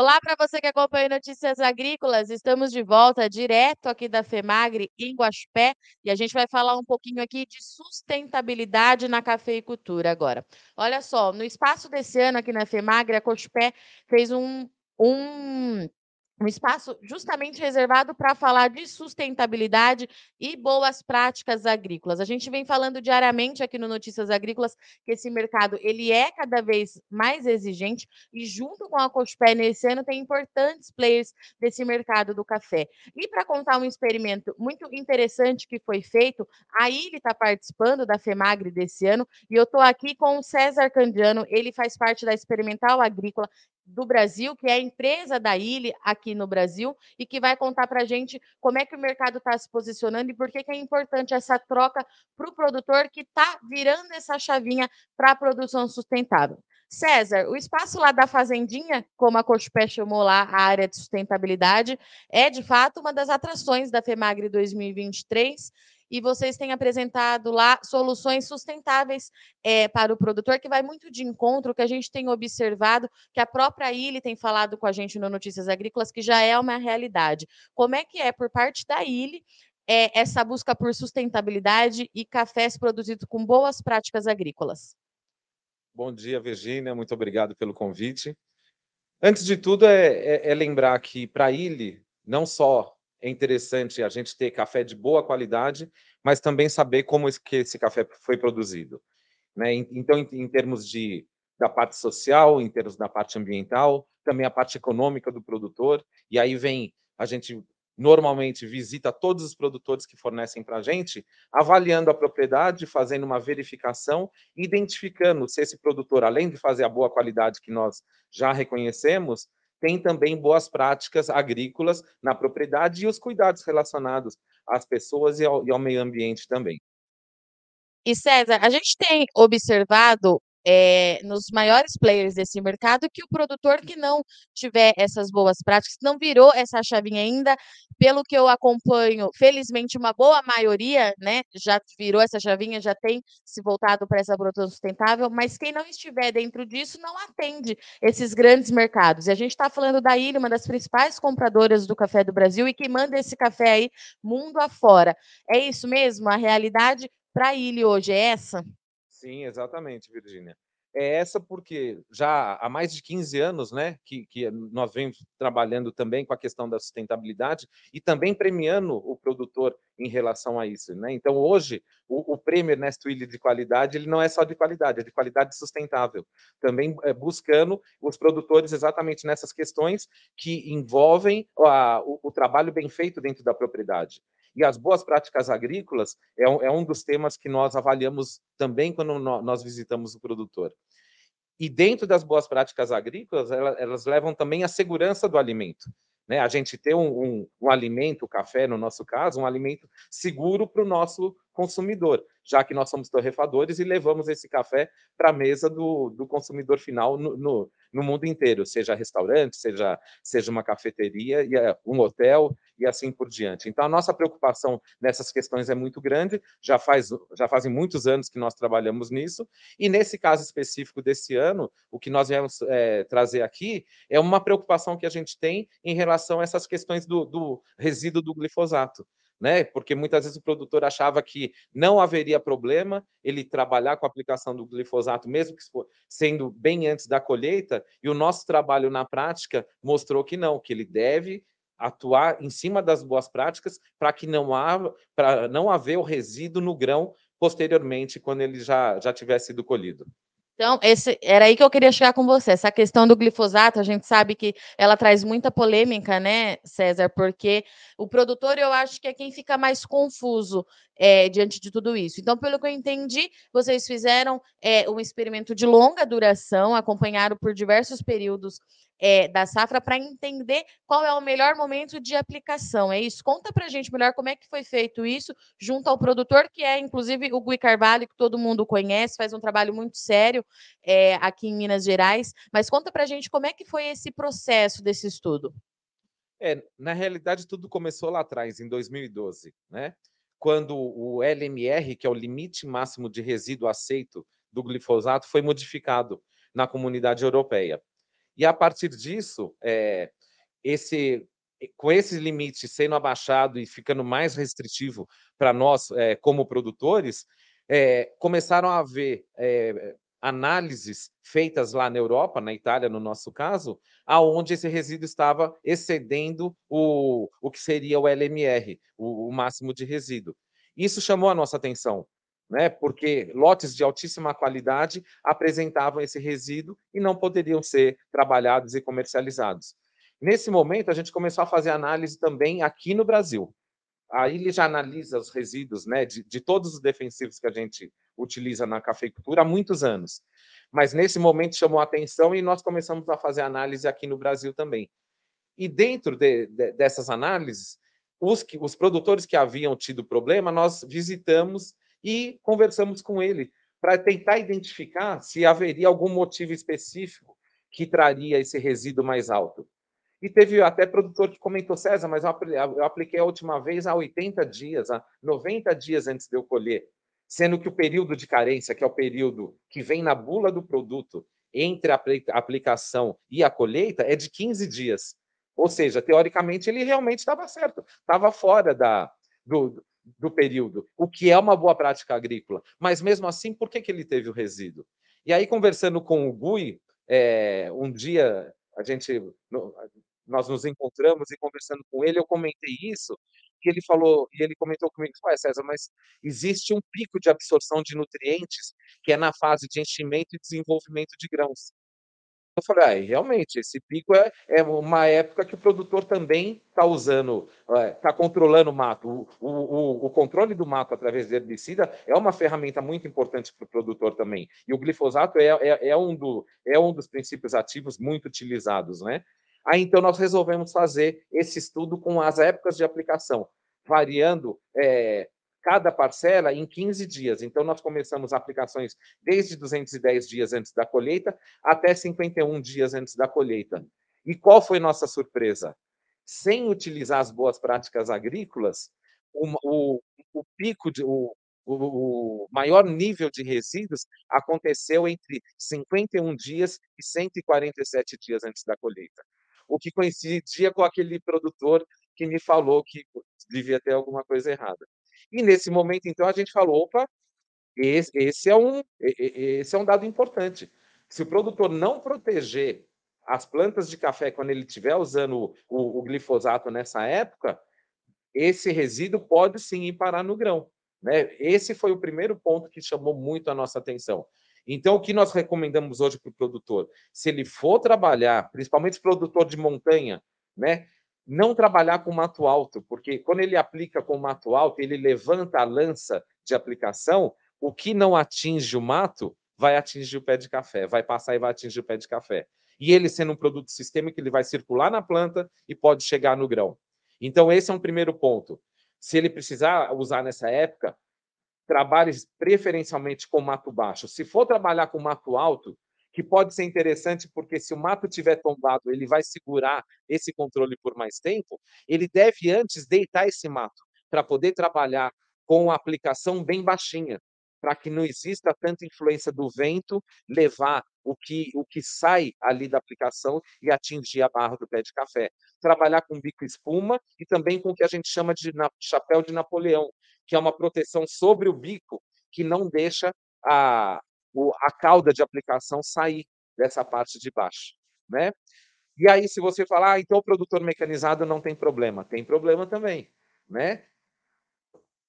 Olá para você que acompanha Notícias Agrícolas, estamos de volta direto aqui da FEMAGRE em Guaxupé e a gente vai falar um pouquinho aqui de sustentabilidade na cafeicultura agora. Olha só, no espaço desse ano aqui na FEMAGRE, a Cochupé fez um, um um espaço justamente reservado para falar de sustentabilidade e boas práticas agrícolas. A gente vem falando diariamente aqui no Notícias Agrícolas que esse mercado ele é cada vez mais exigente e junto com a Cochupé nesse ano tem importantes players desse mercado do café. E para contar um experimento muito interessante que foi feito, a Ilha está participando da FEMAGRE desse ano e eu estou aqui com o César Candiano, ele faz parte da Experimental Agrícola do Brasil, que é a empresa da Ilha aqui no Brasil, e que vai contar para a gente como é que o mercado está se posicionando e por que, que é importante essa troca para o produtor que está virando essa chavinha para a produção sustentável. César, o espaço lá da Fazendinha, como a Cochupé chamou lá a área de sustentabilidade, é de fato uma das atrações da FEMAGRE 2023 e vocês têm apresentado lá soluções sustentáveis é, para o produtor, que vai muito de encontro, que a gente tem observado, que a própria Ilha tem falado com a gente no Notícias Agrícolas, que já é uma realidade. Como é que é, por parte da Ilha, é, essa busca por sustentabilidade e cafés produzidos com boas práticas agrícolas? Bom dia, Virgínia, muito obrigado pelo convite. Antes de tudo, é, é, é lembrar que para a não só é interessante a gente ter café de boa qualidade, mas também saber como que esse café foi produzido. Né? Então, em termos de, da parte social, em termos da parte ambiental, também a parte econômica do produtor, e aí vem, a gente normalmente visita todos os produtores que fornecem para a gente, avaliando a propriedade, fazendo uma verificação, identificando se esse produtor, além de fazer a boa qualidade que nós já reconhecemos, tem também boas práticas agrícolas na propriedade e os cuidados relacionados às pessoas e ao, e ao meio ambiente também. E César, a gente tem observado é, nos maiores players desse mercado que o produtor que não tiver essas boas práticas, não virou essa chavinha ainda, pelo que eu acompanho, felizmente uma boa maioria, né, já virou essa chavinha, já tem se voltado para essa produção sustentável, mas quem não estiver dentro disso não atende esses grandes mercados. E a gente está falando da Ilha, uma das principais compradoras do café do Brasil e que manda esse café aí mundo afora. É isso mesmo? A realidade para a Ilha hoje é essa? Sim, exatamente, Virgínia. É essa porque já há mais de 15 anos, né, que, que nós vemos trabalhando também com a questão da sustentabilidade e também premiando o produtor em relação a isso, né? Então, hoje, o, o prêmio Ernesto Willi de qualidade, ele não é só de qualidade, é de qualidade sustentável. Também é, buscando os produtores exatamente nessas questões que envolvem a, o, o trabalho bem feito dentro da propriedade. E as boas práticas agrícolas é um, é um dos temas que nós avaliamos também quando nós visitamos o produtor. E dentro das boas práticas agrícolas, elas, elas levam também a segurança do alimento. Né? A gente ter um, um, um alimento, café, no nosso caso, um alimento seguro para o nosso consumidor, já que nós somos torrefadores e levamos esse café para a mesa do, do consumidor final no, no, no, mundo inteiro, seja restaurante, seja, seja uma cafeteria, é um hotel e assim por diante. Então, a nossa preocupação nessas questões é muito grande, já, faz, já fazem muitos anos que nós trabalhamos nisso, e nesse caso específico desse ano, o que nós viemos é, trazer aqui é uma preocupação que a gente tem em relação a essas questões do, do resíduo do glifosato né? Porque muitas vezes o produtor achava que não haveria problema ele trabalhar com a aplicação do glifosato, mesmo que sendo bem antes da colheita, e o nosso trabalho na prática mostrou que não, que ele deve atuar em cima das boas práticas para que não há para não haver o resíduo no grão posteriormente quando ele já já tiver sido colhido. Então, esse, era aí que eu queria chegar com você. Essa questão do glifosato, a gente sabe que ela traz muita polêmica, né, César? Porque o produtor, eu acho que é quem fica mais confuso é, diante de tudo isso. Então, pelo que eu entendi, vocês fizeram é, um experimento de longa duração, acompanharam por diversos períodos é, da safra para entender qual é o melhor momento de aplicação. É isso? Conta para a gente melhor como é que foi feito isso junto ao produtor, que é inclusive o Gui Carvalho, que todo mundo conhece, faz um trabalho muito sério é, aqui em Minas Gerais. Mas conta para a gente como é que foi esse processo desse estudo. É, na realidade, tudo começou lá atrás, em 2012, né? Quando o LMR, que é o limite máximo de resíduo aceito do glifosato, foi modificado na comunidade europeia. E a partir disso, é, esse, com esse limite sendo abaixado e ficando mais restritivo para nós, é, como produtores, é, começaram a haver é, análises feitas lá na Europa, na Itália, no nosso caso, aonde esse resíduo estava excedendo o, o que seria o LMR, o, o máximo de resíduo. Isso chamou a nossa atenção, né? Porque lotes de altíssima qualidade apresentavam esse resíduo e não poderiam ser trabalhados e comercializados. Nesse momento, a gente começou a fazer análise também aqui no Brasil. Aí ele já analisa os resíduos né, de, de todos os defensivos que a gente utiliza na cafeicultura há muitos anos. Mas nesse momento chamou atenção e nós começamos a fazer análise aqui no Brasil também. E dentro de, de, dessas análises, os, que, os produtores que haviam tido problema, nós visitamos e conversamos com ele para tentar identificar se haveria algum motivo específico que traria esse resíduo mais alto. E teve até produtor que comentou, César, mas eu apliquei a última vez há 80 dias, há 90 dias antes de eu colher, sendo que o período de carência, que é o período que vem na bula do produto entre a aplicação e a colheita, é de 15 dias. Ou seja, teoricamente, ele realmente estava certo, estava fora da, do, do período, o que é uma boa prática agrícola. Mas mesmo assim, por que, que ele teve o resíduo? E aí, conversando com o Gui, é, um dia a gente nós nos encontramos e conversando com ele, eu comentei isso, e ele falou, e ele comentou comigo, ué, César, mas existe um pico de absorção de nutrientes que é na fase de enchimento e desenvolvimento de grãos. Eu falei, ah, realmente, esse pico é, é uma época que o produtor também está usando, está controlando o mato. O, o, o, controle do mato através de herbicida é uma ferramenta muito importante para o produtor também. E o glifosato é, é, é, um do, é um dos princípios ativos muito utilizados, né? Aí então nós resolvemos fazer esse estudo com as épocas de aplicação, variando é, cada parcela em 15 dias. Então nós começamos aplicações desde 210 dias antes da colheita até 51 dias antes da colheita. E qual foi nossa surpresa? Sem utilizar as boas práticas agrícolas, o, o, o pico de, o, o, maior nível de resíduos aconteceu entre 51 dias e 147 dias antes da colheita o que coincidia com aquele produtor que me falou que devia ter alguma coisa errada. E nesse momento, então, a gente falou: opa, esse, esse, é, um, esse é um dado importante. Se o produtor não proteger as plantas de café quando ele estiver usando o, o, glifosato nessa época, esse resíduo pode sim ir parar no grão. Né? Esse foi o primeiro ponto que chamou muito a nossa atenção. Então, o que nós recomendamos hoje para o produtor? Se ele for trabalhar, principalmente produtor de montanha, né? Não trabalhar com mato alto, porque quando ele aplica com mato alto, ele levanta a lança de aplicação, o que não atinge o mato vai atingir o pé de café, vai passar e vai atingir o pé de café. E ele sendo um produto sistêmico, ele vai circular na planta e pode chegar no grão. Então, esse é um primeiro ponto. Se ele precisar usar nessa época, trabalhe preferencialmente com mato baixo. Se for trabalhar com mato alto, que pode ser interessante porque se o mato tiver tombado, ele vai segurar esse controle por mais tempo, ele deve antes deitar esse mato para poder trabalhar com a aplicação bem baixinha, para que não exista tanta influência do vento levar o que, o que sai ali da aplicação e atingir a barra do pé de café. Trabalhar com bico espuma e também com o que a gente chama de chapéu de Napoleão, que é uma proteção sobre o bico que não deixa a, a cauda de aplicação sair dessa parte de baixo, né? E aí, se você falar, ah, então o produtor mecanizado não tem problema, tem problema também, né?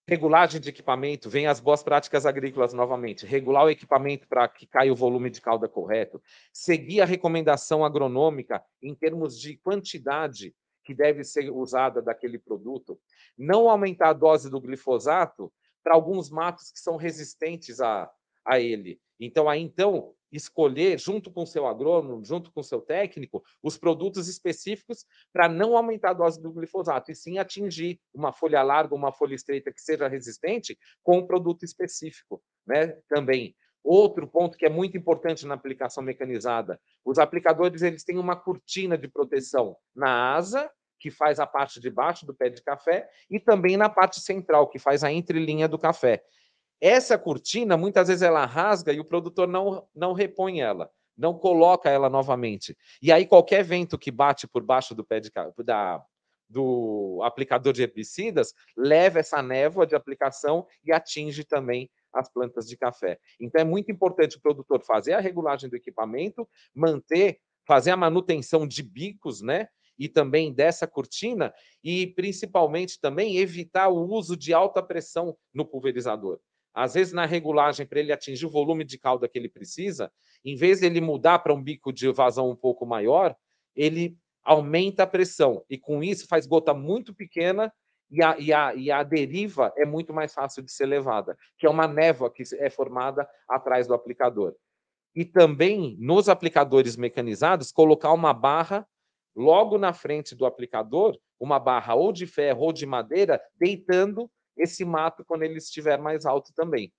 Regulagem de equipamento, vem as boas práticas agrícolas novamente, regular o equipamento para que caia o volume de cauda correto, seguir a recomendação agronômica em termos de quantidade que deve ser usada daquele produto, não aumentar a dose do glifosato para alguns matos que são resistentes a, a ele. Então, aí, então, escolher, junto com o seu agrônomo, junto com o seu técnico, os produtos específicos para não aumentar a dose do glifosato, e sim atingir uma folha larga, uma folha estreita que seja resistente com um produto específico, né? Também. Outro ponto que é muito importante na aplicação mecanizada, os aplicadores eles têm uma cortina de proteção na asa, que faz a parte de baixo do pé de café, e também na parte central, que faz a entrelinha do café. Essa cortina, muitas vezes, ela rasga e o produtor não, não repõe ela. não coloca ela novamente. E aí qualquer vento que bate por baixo do pé de, da, do aplicador de herbicidas leva essa névoa de aplicação e atinge também as plantas de café. Então é muito importante o produtor fazer a regulagem do equipamento, manter, fazer a manutenção de bicos, né? E também dessa cortina e principalmente também evitar o uso de alta pressão no pulverizador. Às vezes, na regulagem, para ele atingir o volume de calda que ele precisa, em vez de ele mudar para um bico de vazão um pouco maior, ele aumenta a pressão e com isso faz gota muito pequena e a, e, a, e a deriva é muito mais fácil de ser levada, que é uma névoa que é formada atrás do aplicador. E também, nos aplicadores mecanizados, colocar uma barra logo na frente do aplicador, uma barra ou de ferro ou de madeira, deitando esse mato quando ele estiver mais alto também.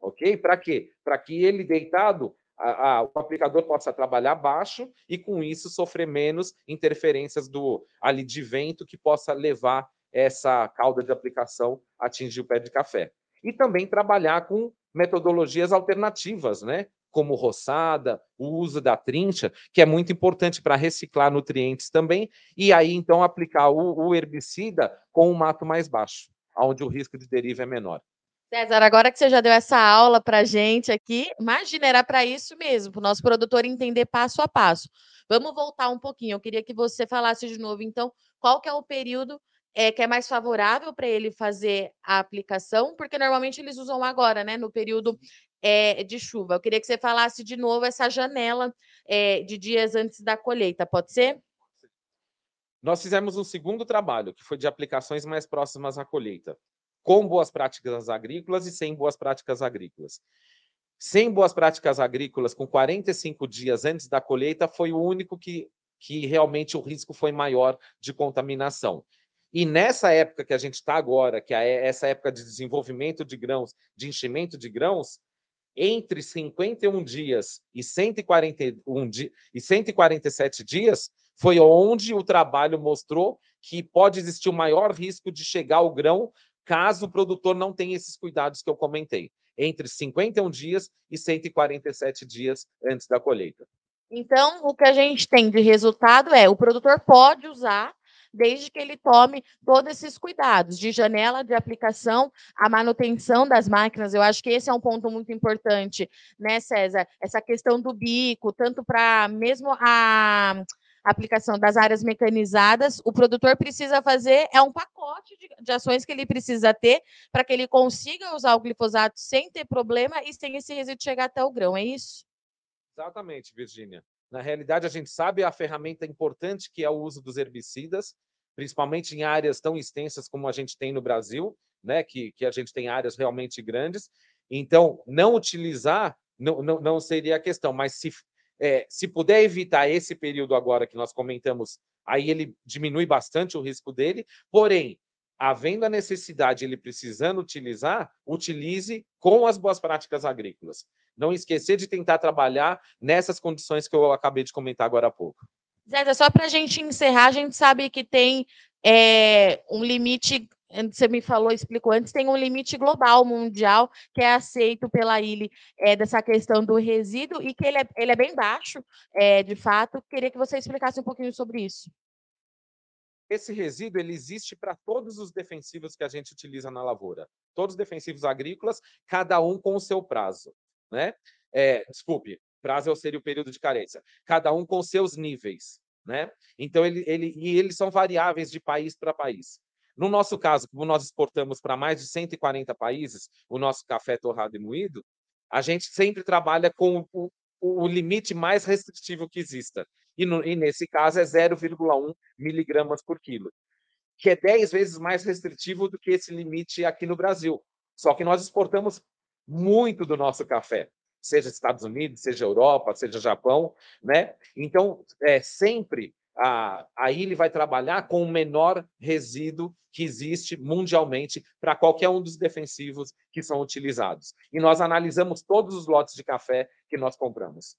Ok? Para quê? Para que ele deitado, a, a, o aplicador possa trabalhar baixo e, com isso, sofrer menos interferências do ali de vento que possa levar essa cauda de aplicação a atingir o pé de café. E também trabalhar com metodologias alternativas, né? Como roçada, o uso da trincha, que é muito importante para reciclar nutrientes também, e aí então aplicar o, o herbicida com um mato mais baixo, onde o risco de deriva é menor. César, agora que você já deu essa aula para gente aqui, imagina, era para isso mesmo, para o nosso produtor entender passo a passo. Vamos voltar um pouquinho, eu queria que você falasse de novo, então, qual que é o período é, que é mais favorável para ele fazer a aplicação, porque normalmente eles usam agora, né, no período é, de chuva. Eu queria que você falasse de novo essa janela é, de dias antes da colheita, pode ser? Nós fizemos um segundo trabalho, que foi de aplicações mais próximas à colheita, com boas práticas agrícolas e sem boas práticas agrícolas. Sem boas práticas agrícolas, com 45 dias antes da colheita, foi o único que, que realmente o risco foi maior de contaminação. E nessa época que a gente está agora, que é essa época de desenvolvimento de grãos, de enchimento de grãos, entre 51 dias e, 141 di e 147 dias, foi onde o trabalho mostrou que pode existir o maior risco de chegar ao grão caso o produtor não tenha esses cuidados que eu comentei, entre 51 dias e 147 dias antes da colheita. Então, o que a gente tem de resultado é o produtor pode usar desde que ele tome todos esses cuidados de janela de aplicação, a manutenção das máquinas. Eu acho que esse é um ponto muito importante, né, César? Essa questão do bico, tanto para mesmo a aplicação das áreas mecanizadas, o produtor precisa fazer é um pacote de, de ações que ele precisa ter para que ele consiga usar o glifosato sem ter problema e sem esse resíduo chegar até o grão, é isso? Exatamente, Virgínia. Na realidade, a gente sabe a ferramenta importante que é o uso dos herbicidas, principalmente em áreas tão extensas como a gente tem no Brasil, né? que, que a gente tem áreas realmente grandes. Então, não utilizar não, não, não seria a questão, mas se, é, se puder evitar esse período agora que nós comentamos, aí ele diminui bastante o risco dele. Porém, havendo a necessidade, ele precisando utilizar, utilize com as boas práticas agrícolas. Não esquecer de tentar trabalhar nessas condições que eu acabei de comentar agora há pouco. Zé, só para a gente encerrar, a gente sabe que tem é, um limite, você me falou, explicou antes, tem um limite global, mundial, que é aceito pela ilha é, dessa questão do resíduo e que ele é, ele é bem baixo, é, de fato. Queria que você explicasse um pouquinho sobre isso. Esse resíduo ele existe para todos os defensivos que a gente utiliza na lavoura. Todos os defensivos agrícolas, cada um com o seu prazo né? É, desculpe, prazo seria o período de carência. Cada um com seus níveis, né? Então ele, ele e eles são variáveis de país para país. No nosso caso, como nós exportamos para mais de 140 países o nosso café torrado e moído, a gente sempre trabalha com o, o limite mais restritivo que exista. E, no, e nesse caso é 0,1 miligramas por quilo, que é 10 vezes mais restritivo do que esse limite aqui no Brasil. Só que nós exportamos muito do nosso café, seja Estados Unidos, seja Europa, seja Japão, né? Então, é sempre a, a ilha vai trabalhar com o menor resíduo que existe mundialmente para qualquer um dos defensivos que são utilizados. E nós analisamos todos os lotes de café que nós compramos.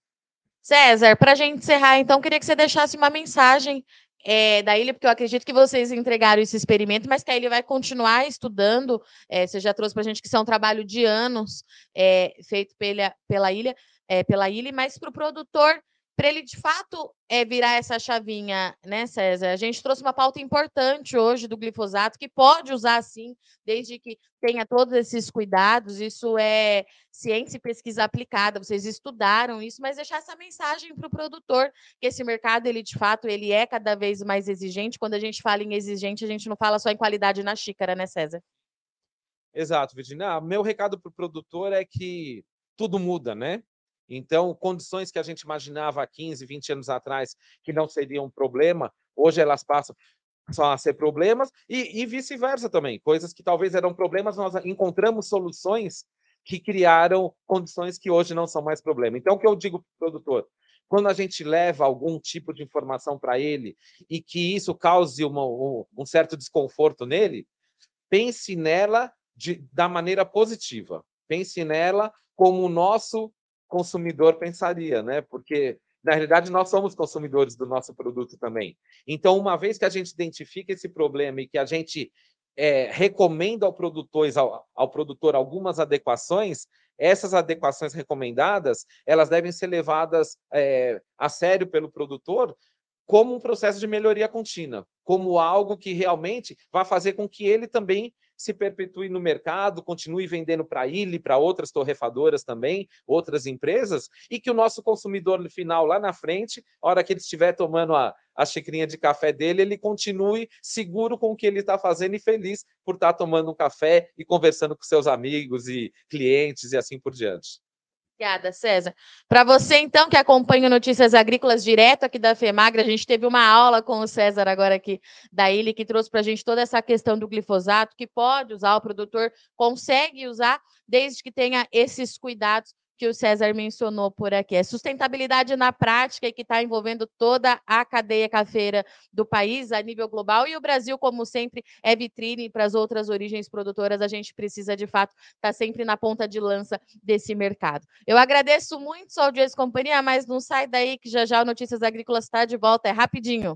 César, para a gente encerrar, então, queria que você deixasse uma mensagem é, da ilha, porque eu acredito que vocês entregaram esse experimento, mas que a ilha vai continuar estudando. É, você já trouxe para a gente que isso é um trabalho de anos é, feito pela, pela ilha. é, pela ILE, mas para o produtor para ele de fato é, virar essa chavinha, né, César? A gente trouxe uma pauta importante hoje do glifosato, que pode usar sim, desde que tenha todos esses cuidados. Isso é ciência e pesquisa aplicada. Vocês estudaram isso, mas deixar essa mensagem para o produtor, que esse mercado, ele de fato, ele é cada vez mais exigente. Quando a gente fala em exigente, a gente não fala só em qualidade na xícara, né, César? Exato, Virginia. Ah, meu recado para o produtor é que tudo muda, né? Então, condições que a gente imaginava há 15, 20 anos atrás que não seriam um problema, hoje elas passam só a ser problemas, e, e vice-versa também. Coisas que talvez eram problemas, nós encontramos soluções que criaram condições que hoje não são mais problema. Então, o que eu digo para o produtor? Quando a gente leva algum tipo de informação para ele e que isso cause uma, um, certo desconforto nele, pense nela de, da maneira positiva. Pense nela como o nosso consumidor pensaria, né? Porque na realidade nós somos consumidores do nosso produto também. Então, uma vez que a gente identifica esse problema e que a gente é, recomenda ao produtor, ao, ao produtor algumas adequações, essas adequações recomendadas, elas devem ser levadas é, a sério pelo produtor como um processo de melhoria contínua, como algo que realmente vai fazer com que ele também se perpetue no mercado, continue vendendo para ele, para outras torrefadoras também, outras empresas, e que o nosso consumidor final lá na frente, a hora que ele estiver tomando a, a xicrinha de café dele, ele continue seguro com o que ele está fazendo e feliz por estar tá tomando um café e conversando com seus amigos e clientes e assim por diante. Obrigada, César. Para você, então, que acompanha Notícias Agrícolas direto aqui da FEMAGRA, a gente teve uma aula com o César agora aqui da Ilha, que trouxe para a gente toda essa questão do glifosato, que pode usar, o produtor consegue usar, desde que tenha esses cuidados que o César mencionou por aqui. É sustentabilidade na prática e que está envolvendo toda a cadeia cafeira do país a nível global. E o Brasil, como sempre, é vitrine para as outras origens produtoras. A gente precisa, de fato, estar tá sempre na ponta de lança desse mercado. Eu agradeço muito sua audiência e companhia, mas não sai daí que já já o Notícias Agrícolas está de volta. É rapidinho.